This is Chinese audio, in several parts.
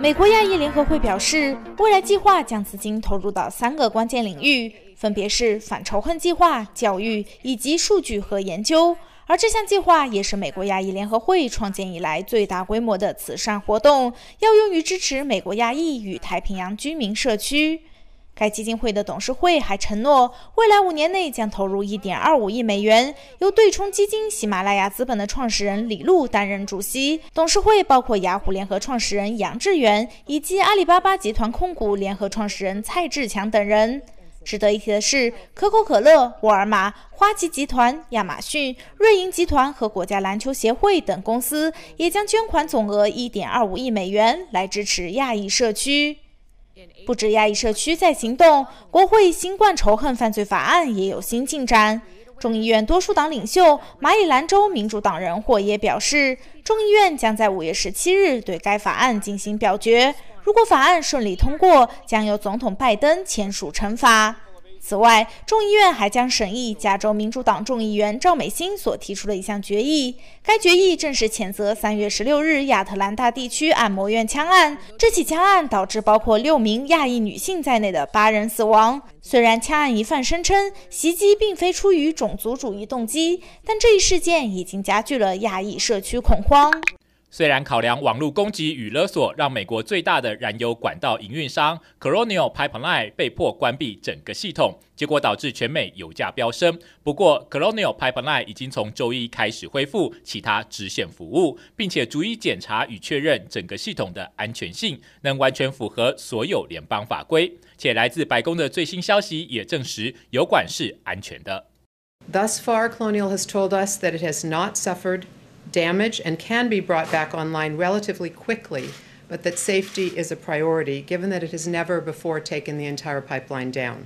美国亚裔联合会表示，未来计划将资金投入到三个关键领域，分别是反仇恨计划、教育以及数据和研究。而这项计划也是美国亚裔联合会创建以来最大规模的慈善活动，要用于支持美国亚裔与太平洋居民社区。该基金会的董事会还承诺，未来五年内将投入1.25亿美元，由对冲基金喜马拉雅资本的创始人李路担任主席。董事会包括雅虎联合创始人杨致远以及阿里巴巴集团控股联合创始人蔡志强等人。值得一提的是，可口可乐、沃尔玛、花旗集团、亚马逊、瑞银集团和国家篮球协会等公司也将捐款总额1.25亿美元来支持亚裔社区。不止亚裔社区在行动，国会新冠仇恨犯罪法案也有新进展。众议院多数党领袖马里兰州民主党人霍耶表示，众议院将在五月十七日对该法案进行表决。如果法案顺利通过，将由总统拜登签署惩罚。此外，众议院还将审议加州民主党众议员赵美心所提出的一项决议。该决议正式谴责三月十六日亚特兰大地区按摩院枪案。这起枪案导致包括六名亚裔女性在内的八人死亡。虽然枪案疑犯声称袭击并非出于种族主义动机，但这一事件已经加剧了亚裔社区恐慌。虽然考量网络攻击与勒索，让美国最大的燃油管道营运商 Colonial Pipeline 被迫关闭整个系统，结果导致全美油价飙升。不过，Colonial Pipeline 已经从周一开始恢复其他支线服务，并且逐一检查与确认整个系统的安全性，能完全符合所有联邦法规。且来自白宫的最新消息也证实，油管是安全的。Thus far, Colonial has told us that it has not suffered damage and can be brought back online relatively quickly, but that safety is a priority given that it has never before taken the entire pipeline down.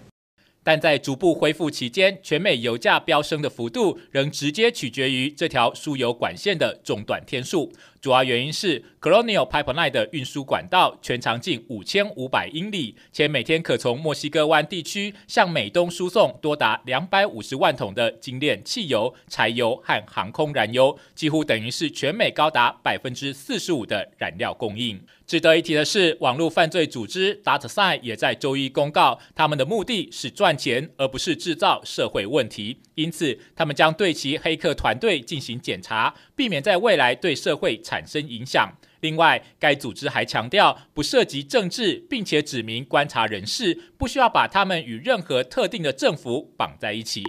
但在逐步恢复期间，全美油价飙升的幅度仍直接取决于这条输油管线的中断天数。 主要原因是 Colonial Pipeline 的运输管道全长近五千五百英里，且每天可从墨西哥湾地区向美东输送多达两百五十万桶的精炼汽油、柴油和航空燃油，几乎等于是全美高达百分之四十五的燃料供应。值得一提的是，网络犯罪组织 DataSign 也在周一公告，他们的目的是赚钱，而不是制造社会问题，因此他们将对其黑客团队进行检查，避免在未来对社会产产生影响。另外，该组织还强调不涉及政治，并且指明观察人士不需要把他们与任何特定的政府绑在一起。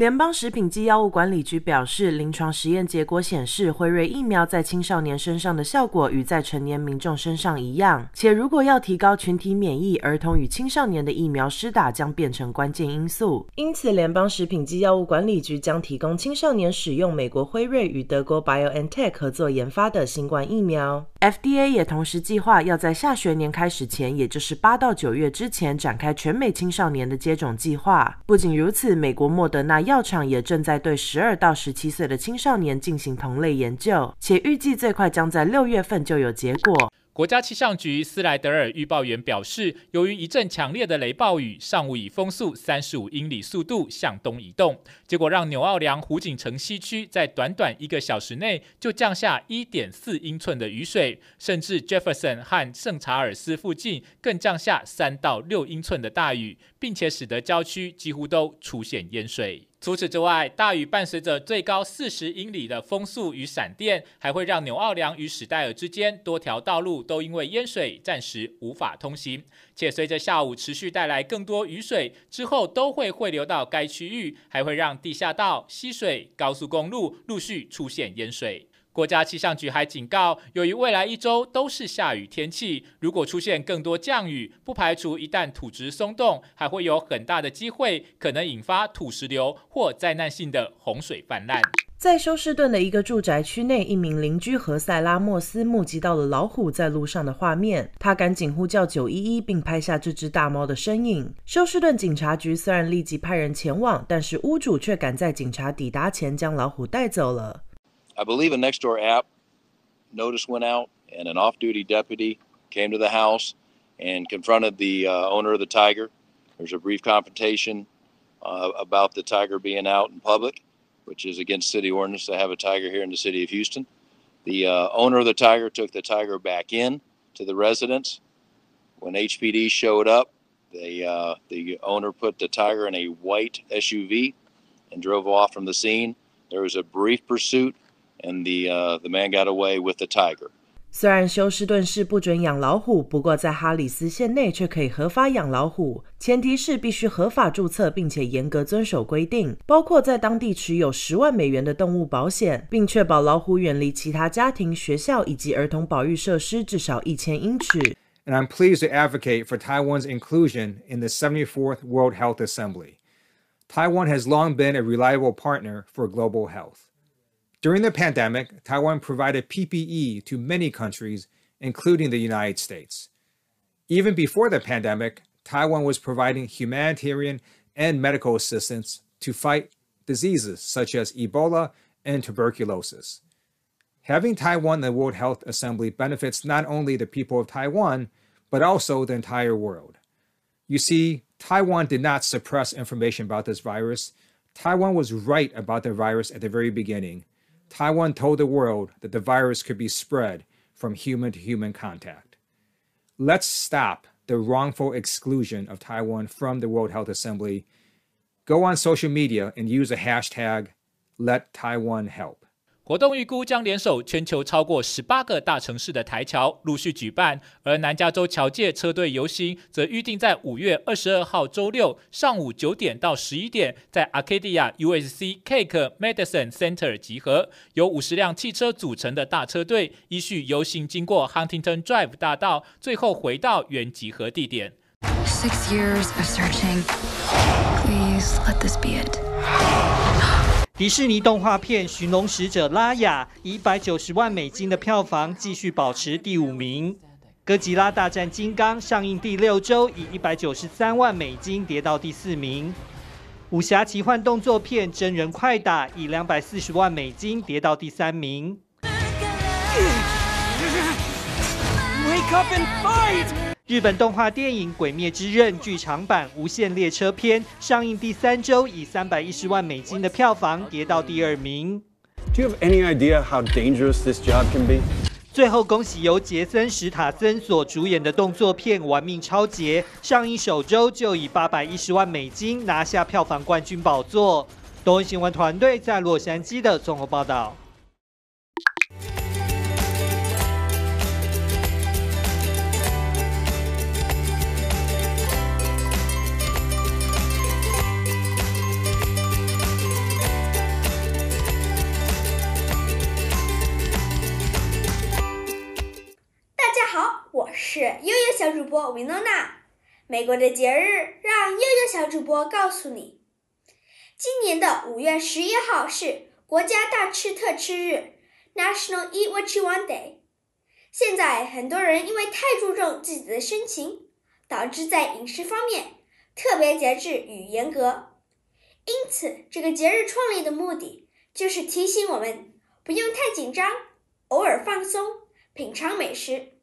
联邦食品及药物管理局表示，临床实验结果显示，辉瑞疫苗在青少年身上的效果与在成年民众身上一样。且如果要提高群体免疫，儿童与青少年的疫苗施打将变成关键因素。因此，联邦食品及药物管理局将提供青少年使用美国辉瑞与德国 BioNTech 合作研发的新冠疫苗。FDA 也同时计划要在下学年开始前，也就是八到九月之前，展开全美青少年的接种计划。不仅如此，美国莫德纳药厂也正在对十二到十七岁的青少年进行同类研究，且预计最快将在六月份就有结果。国家气象局斯莱德尔预报员表示，由于一阵强烈的雷暴雨，上午以风速三十五英里速度向东移动，结果让纽奥良湖景城西区在短短一个小时内就降下一点四英寸的雨水，甚至 Jefferson 和圣查尔斯附近更降下三到六英寸的大雨，并且使得郊区几乎都出现淹水。除此之外，大雨伴随着最高四十英里的风速与闪电，还会让纽奥良与史戴尔之间多条道路都因为淹水暂时无法通行。且随着下午持续带来更多雨水，之后都会汇流到该区域，还会让地下道、溪水、高速公路陆续出现淹水。国家气象局还警告，由于未来一周都是下雨天气，如果出现更多降雨，不排除一旦土质松动，还会有很大的机会可能引发土石流或灾难性的洪水泛滥。在休斯顿的一个住宅区内，一名邻居何塞拉莫斯目击到了老虎在路上的画面，他赶紧呼叫九一一，并拍下这只大猫的身影。休斯顿警察局虽然立即派人前往，但是屋主却赶在警察抵达前将老虎带走了。I believe a next door app notice went out, and an off-duty deputy came to the house and confronted the uh, owner of the tiger. There's a brief confrontation uh, about the tiger being out in public, which is against city ordinance to have a tiger here in the city of Houston. The uh, owner of the tiger took the tiger back in to the residence. When HPD showed up, they, uh, the owner put the tiger in a white SUV and drove off from the scene. There was a brief pursuit, and the, uh, the man got away with the tiger. 虽然休斯顿市不准养老虎，不过在哈里斯县内却可以合法养老虎，前提是必须合法注册，并且严格遵守规定，包括在当地持有十万美元的动物保险，并确保老虎远离其他家庭、学校以及儿童保育设施至少一千英尺。And I'm pleased to advocate for Taiwan's inclusion in the 74th World Health Assembly. Taiwan has long been a reliable partner for global health. During the pandemic, Taiwan provided PPE to many countries, including the United States. Even before the pandemic, Taiwan was providing humanitarian and medical assistance to fight diseases such as Ebola and tuberculosis. Having Taiwan in the World Health Assembly benefits not only the people of Taiwan, but also the entire world. You see, Taiwan did not suppress information about this virus. Taiwan was right about the virus at the very beginning. Taiwan told the world that the virus could be spread from human to human contact. Let's stop the wrongful exclusion of Taiwan from the World Health Assembly. Go on social media and use the hashtag, let Taiwan help. 活动预估将联手全球超过十八个大城市的台桥陆续举办，而南加州桥界车队游行则预定在五月二十二号周六上午九点到十一点，在 Arcadia USC Cake Medicine Center 集合，由五十辆汽车组成的大车队依序游行经过 Huntington Drive 大道，最后回到原集合地点。Please let this be it. 迪士尼动画片《寻龙使者》拉雅以一百九十万美金的票房继续保持第五名。哥吉拉大战金刚上映第六周，以一百九十三万美金跌到第四名。武侠奇幻动作片《真人快打》以两百四十万美金跌到第三名。Wake up and fight! 日本动画电影《鬼灭之刃》剧场版《无限列车篇》上映第三周，以三百一十万美金的票房跌到第二名。Do you have any idea how dangerous this job can be? 最后，恭喜由杰森·史塔森所主演的动作片《玩命超杰》上映首周就以八百一十万美金拿下票房冠军宝座。东森新闻团队在洛杉矶的综合报道。小主播维诺娜。美国的节日，让悠悠小主播告诉你：今年的五月十一号是国家大吃特吃日 （National Eat What You Want Day）。现在很多人因为太注重自己的身形，导致在饮食方面特别节制与严格。因此，这个节日创立的目的就是提醒我们不用太紧张，偶尔放松，品尝美食。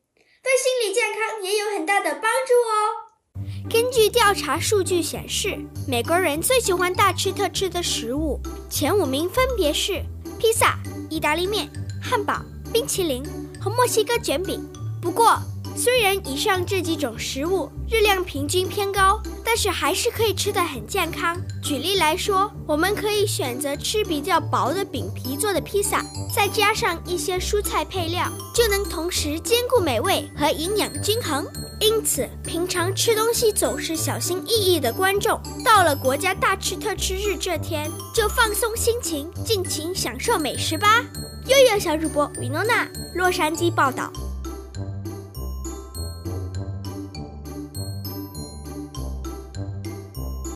对心理健康也有很大的帮助哦。根据调查数据显示，美国人最喜欢大吃特吃的食物前五名分别是披萨、意大利面、汉堡、冰淇淋和墨西哥卷饼。不过，虽然以上这几种食物热量平均偏高，但是还是可以吃得很健康。举例来说，我们可以选择吃比较薄的饼皮做的披萨，再加上一些蔬菜配料，就能同时兼顾美味和营养均衡。因此，平常吃东西总是小心翼翼的观众，到了国家大吃特吃日这天，就放松心情，尽情享受美食吧。悠悠小主播维诺娜，洛杉矶报道。